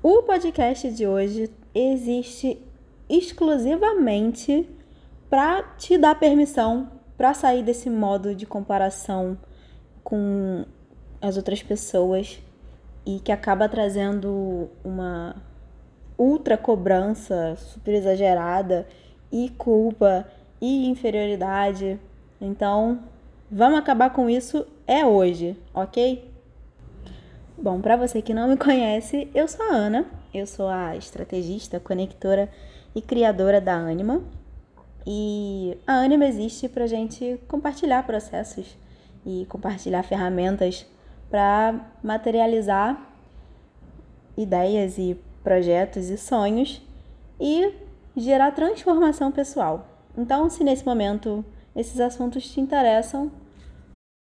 O podcast de hoje existe exclusivamente para te dar permissão para sair desse modo de comparação com as outras pessoas e que acaba trazendo uma ultra cobrança super exagerada e culpa e inferioridade. Então, vamos acabar com isso é hoje, ok? Bom, para você que não me conhece, eu sou a Ana, eu sou a estrategista, conectora e criadora da Anima. E a Anima existe para gente compartilhar processos e compartilhar ferramentas para materializar ideias e projetos e sonhos e gerar transformação pessoal. Então, se nesse momento esses assuntos te interessam,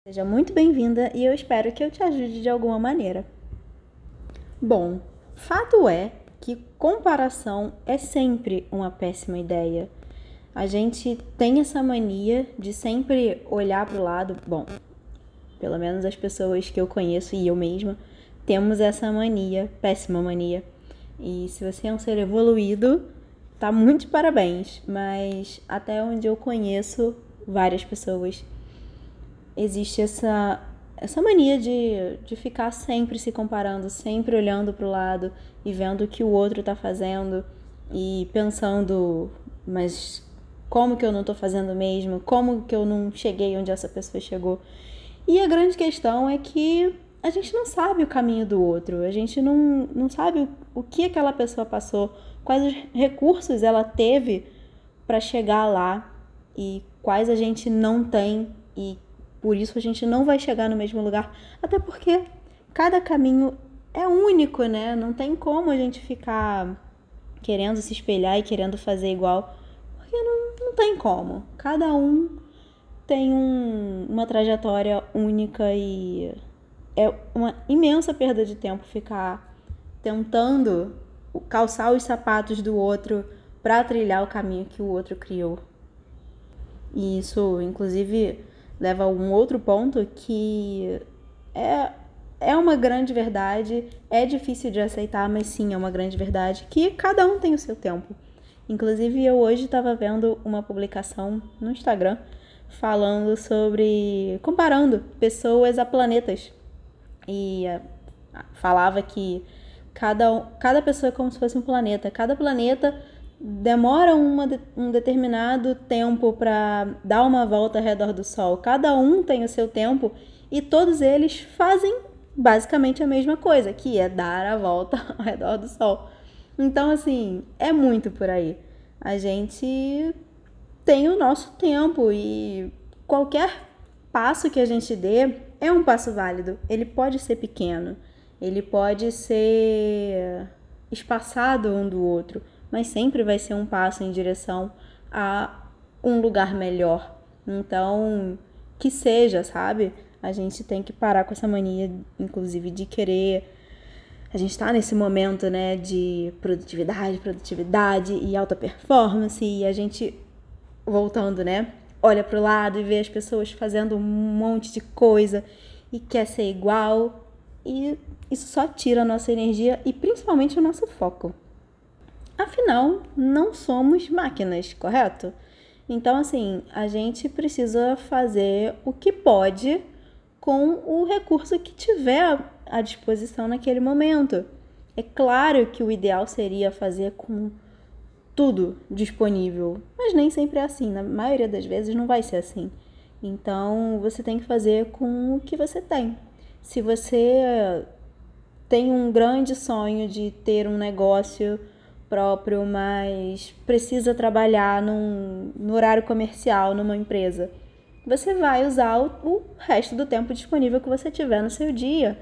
seja muito bem-vinda e eu espero que eu te ajude de alguma maneira. Bom, fato é que comparação é sempre uma péssima ideia. A gente tem essa mania de sempre olhar para o lado. Bom, pelo menos as pessoas que eu conheço e eu mesma temos essa mania, péssima mania. E se você é um ser evoluído, tá muito de parabéns. Mas até onde eu conheço várias pessoas, existe essa, essa mania de, de ficar sempre se comparando, sempre olhando para o lado e vendo o que o outro tá fazendo e pensando, mas como que eu não tô fazendo mesmo? Como que eu não cheguei onde essa pessoa chegou? E a grande questão é que a gente não sabe o caminho do outro, a gente não, não sabe o, o que aquela pessoa passou, quais recursos ela teve para chegar lá e quais a gente não tem e por isso a gente não vai chegar no mesmo lugar, até porque cada caminho é único, né? Não tem como a gente ficar querendo se espelhar e querendo fazer igual, porque não, não tem como. Cada um tem um, uma trajetória única e é uma imensa perda de tempo ficar tentando calçar os sapatos do outro para trilhar o caminho que o outro criou. E isso, inclusive, leva a um outro ponto que é, é uma grande verdade, é difícil de aceitar, mas sim, é uma grande verdade, que cada um tem o seu tempo. Inclusive, eu hoje estava vendo uma publicação no Instagram falando sobre. comparando pessoas a planetas. E uh, falava que cada, cada pessoa é como se fosse um planeta. Cada planeta demora uma, um determinado tempo para dar uma volta ao redor do Sol. Cada um tem o seu tempo e todos eles fazem basicamente a mesma coisa, que é dar a volta ao redor do Sol. Então, assim, é muito por aí. A gente tem o nosso tempo e qualquer passo que a gente dê é um passo válido. Ele pode ser pequeno, ele pode ser espaçado um do outro, mas sempre vai ser um passo em direção a um lugar melhor. Então, que seja, sabe? A gente tem que parar com essa mania, inclusive, de querer. A gente está nesse momento, né, de produtividade, produtividade e alta performance, e a gente voltando, né? Olha para o lado e vê as pessoas fazendo um monte de coisa e quer ser igual. E isso só tira a nossa energia e principalmente o nosso foco. Afinal, não somos máquinas, correto? Então, assim, a gente precisa fazer o que pode com o recurso que tiver à disposição naquele momento. É claro que o ideal seria fazer com tudo disponível, mas nem sempre é assim. Na maioria das vezes não vai ser assim. Então você tem que fazer com o que você tem. Se você tem um grande sonho de ter um negócio próprio, mas precisa trabalhar num, no horário comercial numa empresa, você vai usar o, o resto do tempo disponível que você tiver no seu dia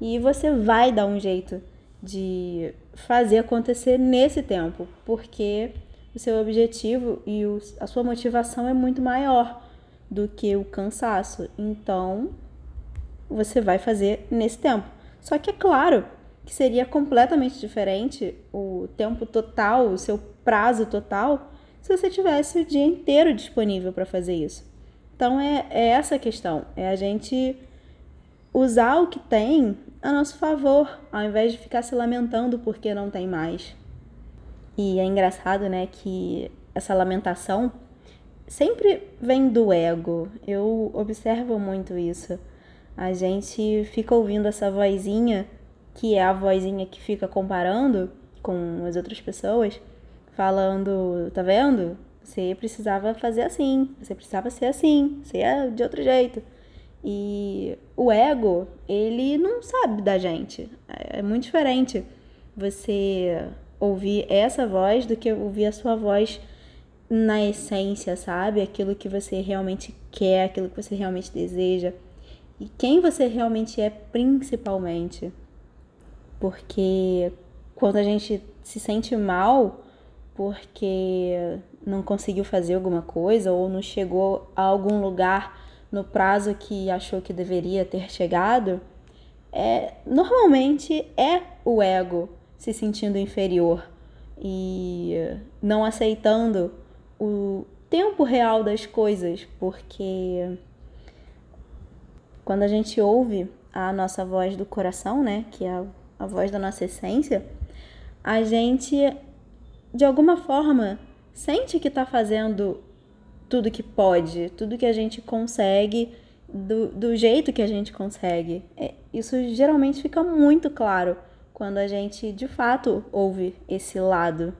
e você vai dar um jeito de fazer acontecer nesse tempo, porque o seu objetivo e o, a sua motivação é muito maior do que o cansaço. Então, você vai fazer nesse tempo. Só que é claro que seria completamente diferente o tempo total, o seu prazo total, se você tivesse o dia inteiro disponível para fazer isso. Então é, é essa a questão, é a gente usar o que tem a nosso favor, ao invés de ficar se lamentando porque não tem mais. E é engraçado, né, que essa lamentação sempre vem do ego. Eu observo muito isso. A gente fica ouvindo essa vozinha, que é a vozinha que fica comparando com as outras pessoas, falando, tá vendo? Você precisava fazer assim, você precisava ser assim, você é de outro jeito. E o ego, ele não sabe da gente. É muito diferente você ouvir essa voz do que ouvir a sua voz na essência, sabe? Aquilo que você realmente quer, aquilo que você realmente deseja. E quem você realmente é, principalmente. Porque quando a gente se sente mal porque não conseguiu fazer alguma coisa ou não chegou a algum lugar no prazo que achou que deveria ter chegado, é normalmente é o ego se sentindo inferior e não aceitando o tempo real das coisas, porque quando a gente ouve a nossa voz do coração, né, que é a, voz da nossa essência, a gente de alguma forma sente que está fazendo tudo que pode, tudo que a gente consegue, do, do jeito que a gente consegue. É, isso geralmente fica muito claro quando a gente de fato ouve esse lado.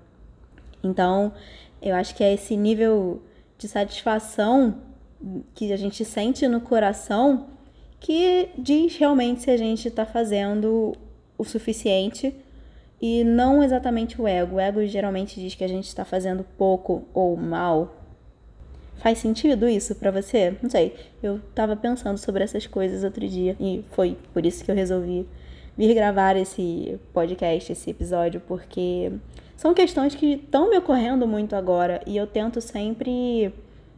Então, eu acho que é esse nível de satisfação que a gente sente no coração que diz realmente se a gente está fazendo o suficiente e não exatamente o ego. O ego geralmente diz que a gente está fazendo pouco ou mal. Faz sentido isso para você? Não sei. Eu tava pensando sobre essas coisas outro dia e foi por isso que eu resolvi vir gravar esse podcast, esse episódio, porque são questões que estão me ocorrendo muito agora e eu tento sempre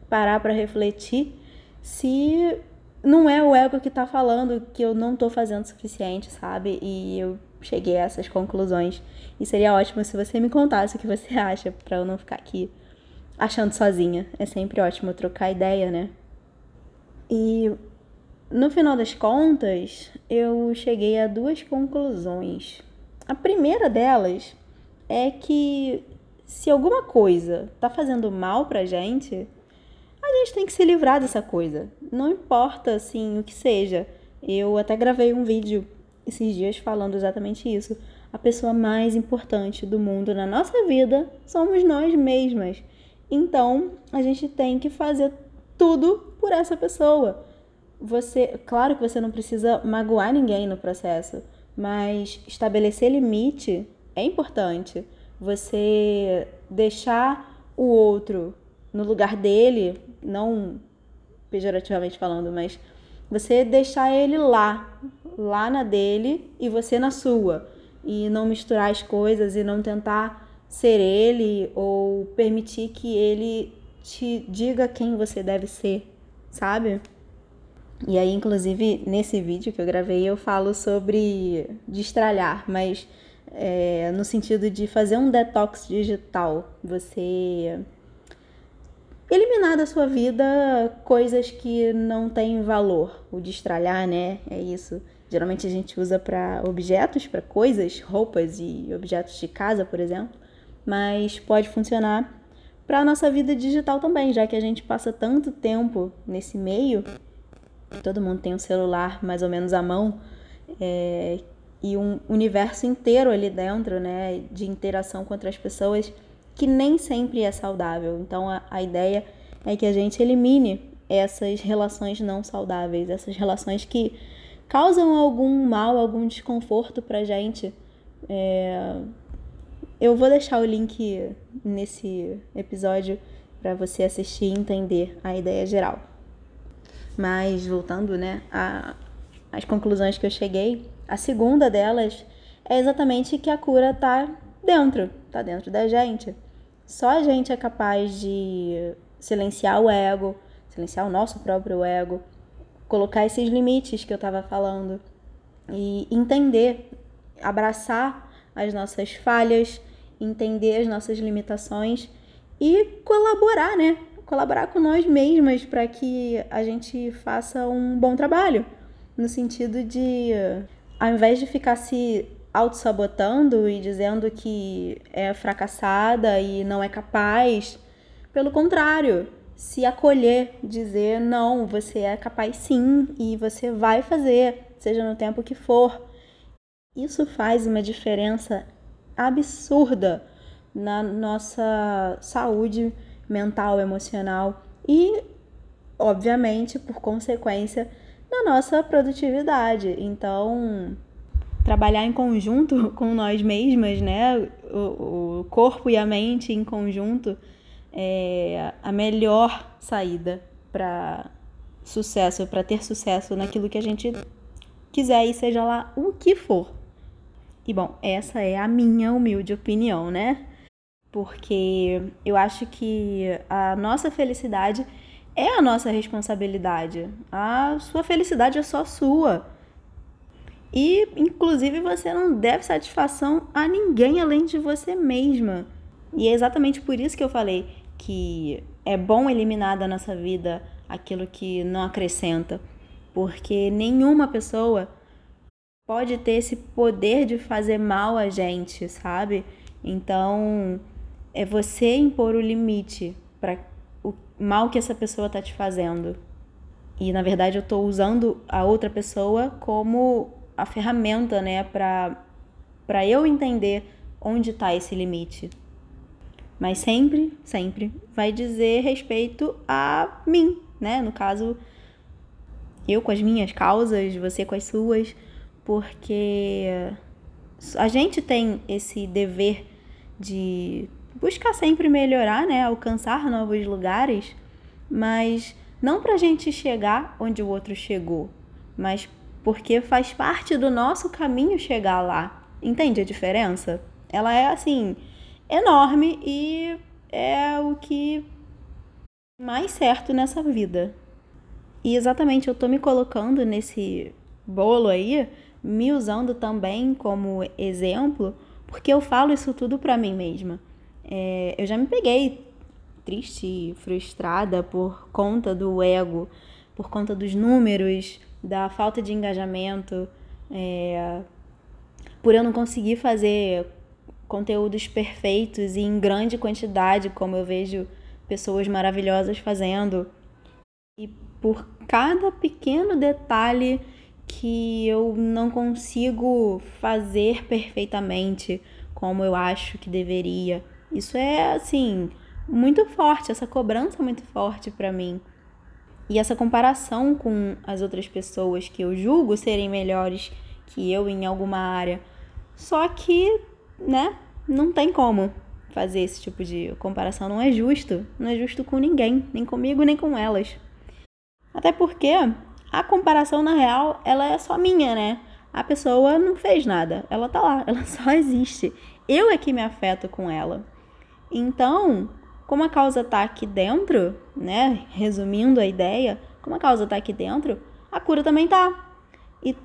parar para refletir se não é o ego que tá falando que eu não tô fazendo o suficiente, sabe? E eu cheguei a essas conclusões. E seria ótimo se você me contasse o que você acha, para eu não ficar aqui achando sozinha. É sempre ótimo trocar ideia, né? E no final das contas, eu cheguei a duas conclusões. A primeira delas é que se alguma coisa tá fazendo mal pra gente, a gente tem que se livrar dessa coisa. Não importa assim o que seja. Eu até gravei um vídeo esses dias falando exatamente isso. A pessoa mais importante do mundo na nossa vida somos nós mesmas. Então, a gente tem que fazer tudo por essa pessoa. Você, claro que você não precisa magoar ninguém no processo, mas estabelecer limite é importante. Você deixar o outro no lugar dele, não pejorativamente falando, mas você deixar ele lá, lá na dele e você na sua. E não misturar as coisas e não tentar ser ele ou permitir que ele te diga quem você deve ser, sabe? E aí, inclusive, nesse vídeo que eu gravei, eu falo sobre destralhar, mas é, no sentido de fazer um detox digital. Você eliminar da sua vida coisas que não têm valor. O destralhar, né? É isso. Geralmente a gente usa para objetos, para coisas, roupas e objetos de casa, por exemplo, mas pode funcionar para a nossa vida digital também, já que a gente passa tanto tempo nesse meio. Todo mundo tem um celular mais ou menos à mão é, e um universo inteiro ali dentro, né, de interação com outras pessoas que nem sempre é saudável. Então a, a ideia é que a gente elimine essas relações não saudáveis, essas relações que causam algum mal, algum desconforto pra gente. É... Eu vou deixar o link nesse episódio para você assistir e entender a ideia geral. Mas voltando, né, às conclusões que eu cheguei, a segunda delas é exatamente que a cura tá dentro, tá dentro da gente. Só a gente é capaz de silenciar o ego, silenciar o nosso próprio ego, colocar esses limites que eu estava falando e entender, abraçar as nossas falhas, entender as nossas limitações e colaborar, né? Colaborar com nós mesmas para que a gente faça um bom trabalho, no sentido de ao invés de ficar se auto-sabotando e dizendo que é fracassada e não é capaz, pelo contrário, se acolher, dizer não, você é capaz sim e você vai fazer, seja no tempo que for. Isso faz uma diferença absurda na nossa saúde mental, emocional e, obviamente, por consequência, na nossa produtividade. Então, trabalhar em conjunto com nós mesmas, né? O, o corpo e a mente em conjunto é a melhor saída para sucesso, para ter sucesso naquilo que a gente quiser e seja lá o que for. E bom, essa é a minha humilde opinião, né? Porque eu acho que a nossa felicidade é a nossa responsabilidade. A sua felicidade é só sua. E, inclusive, você não deve satisfação a ninguém além de você mesma. E é exatamente por isso que eu falei que é bom eliminar da nossa vida aquilo que não acrescenta, porque nenhuma pessoa pode ter esse poder de fazer mal a gente, sabe? Então, é você impor o limite para o mal que essa pessoa tá te fazendo. E na verdade eu tô usando a outra pessoa como a ferramenta, né, para eu entender onde está esse limite. Mas sempre, sempre vai dizer respeito a mim, né? No caso, eu com as minhas causas, você com as suas, porque a gente tem esse dever de buscar sempre melhorar, né? Alcançar novos lugares, mas não para a gente chegar onde o outro chegou, mas porque faz parte do nosso caminho chegar lá. Entende a diferença? Ela é assim enorme e é o que mais certo nessa vida. E exatamente eu tô me colocando nesse bolo aí, me usando também como exemplo, porque eu falo isso tudo para mim mesma. É, eu já me peguei triste, frustrada por conta do ego, por conta dos números, da falta de engajamento, é, por eu não conseguir fazer conteúdos perfeitos e em grande quantidade, como eu vejo pessoas maravilhosas fazendo, e por cada pequeno detalhe que eu não consigo fazer perfeitamente como eu acho que deveria. Isso é assim muito forte, essa cobrança é muito forte para mim. E essa comparação com as outras pessoas que eu julgo serem melhores que eu em alguma área. Só que, né, não tem como fazer esse tipo de comparação. Não é justo. Não é justo com ninguém, nem comigo, nem com elas. Até porque a comparação, na real, ela é só minha, né? A pessoa não fez nada. Ela tá lá, ela só existe. Eu é que me afeto com ela. Então, como a causa está aqui dentro, né? Resumindo a ideia, como a causa está aqui dentro, a cura também tá. E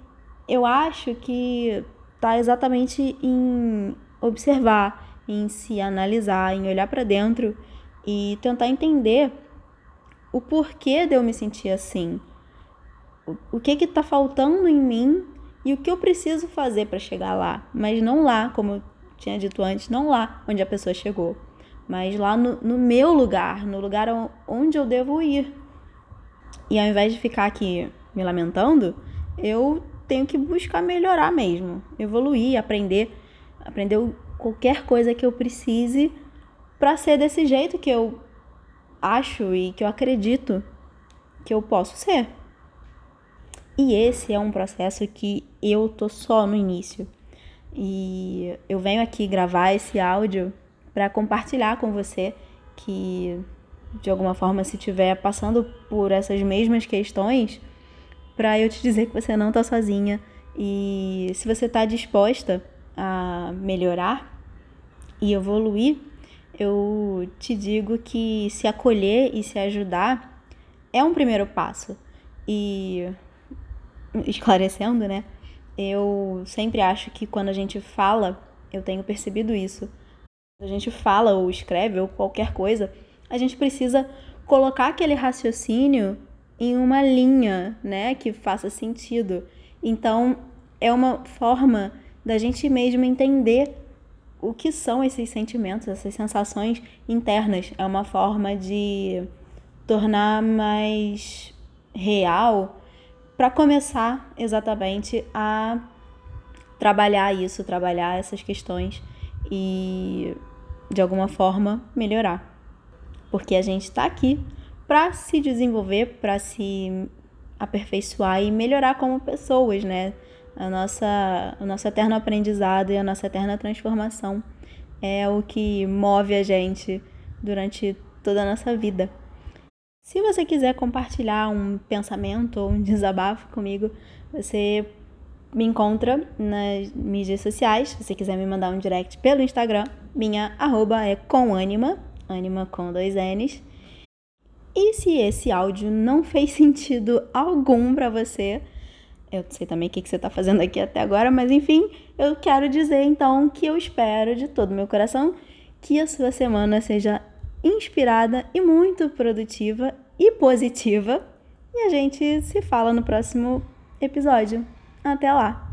eu acho que tá exatamente em observar, em se analisar, em olhar para dentro e tentar entender o porquê de eu me sentir assim. O que que tá faltando em mim e o que eu preciso fazer para chegar lá, mas não lá, como eu tinha dito antes, não lá onde a pessoa chegou mas lá no, no meu lugar, no lugar onde eu devo ir. E ao invés de ficar aqui me lamentando, eu tenho que buscar melhorar mesmo, evoluir, aprender, aprender qualquer coisa que eu precise para ser desse jeito que eu acho e que eu acredito que eu posso ser. E esse é um processo que eu tô só no início. E eu venho aqui gravar esse áudio para compartilhar com você que de alguma forma se estiver passando por essas mesmas questões, para eu te dizer que você não está sozinha e se você está disposta a melhorar e evoluir, eu te digo que se acolher e se ajudar é um primeiro passo. E esclarecendo, né? Eu sempre acho que quando a gente fala, eu tenho percebido isso a gente fala ou escreve ou qualquer coisa, a gente precisa colocar aquele raciocínio em uma linha, né, que faça sentido. Então, é uma forma da gente mesmo entender o que são esses sentimentos, essas sensações internas. É uma forma de tornar mais real para começar exatamente a trabalhar isso, trabalhar essas questões e de alguma forma melhorar. Porque a gente está aqui para se desenvolver, para se aperfeiçoar e melhorar como pessoas, né? A nossa, o nosso eterno aprendizado e a nossa eterna transformação é o que move a gente durante toda a nossa vida. Se você quiser compartilhar um pensamento ou um desabafo comigo, você me encontra nas mídias sociais. Se você quiser me mandar um direct pelo Instagram, minha arroba é com anima, anima com dois N's. E se esse áudio não fez sentido algum para você, eu sei também o que, você está fazendo aqui até agora, mas enfim, eu quero dizer então que eu espero de todo meu coração que a sua semana seja inspirada e muito produtiva e positiva. E a gente se fala no próximo episódio. Até lá!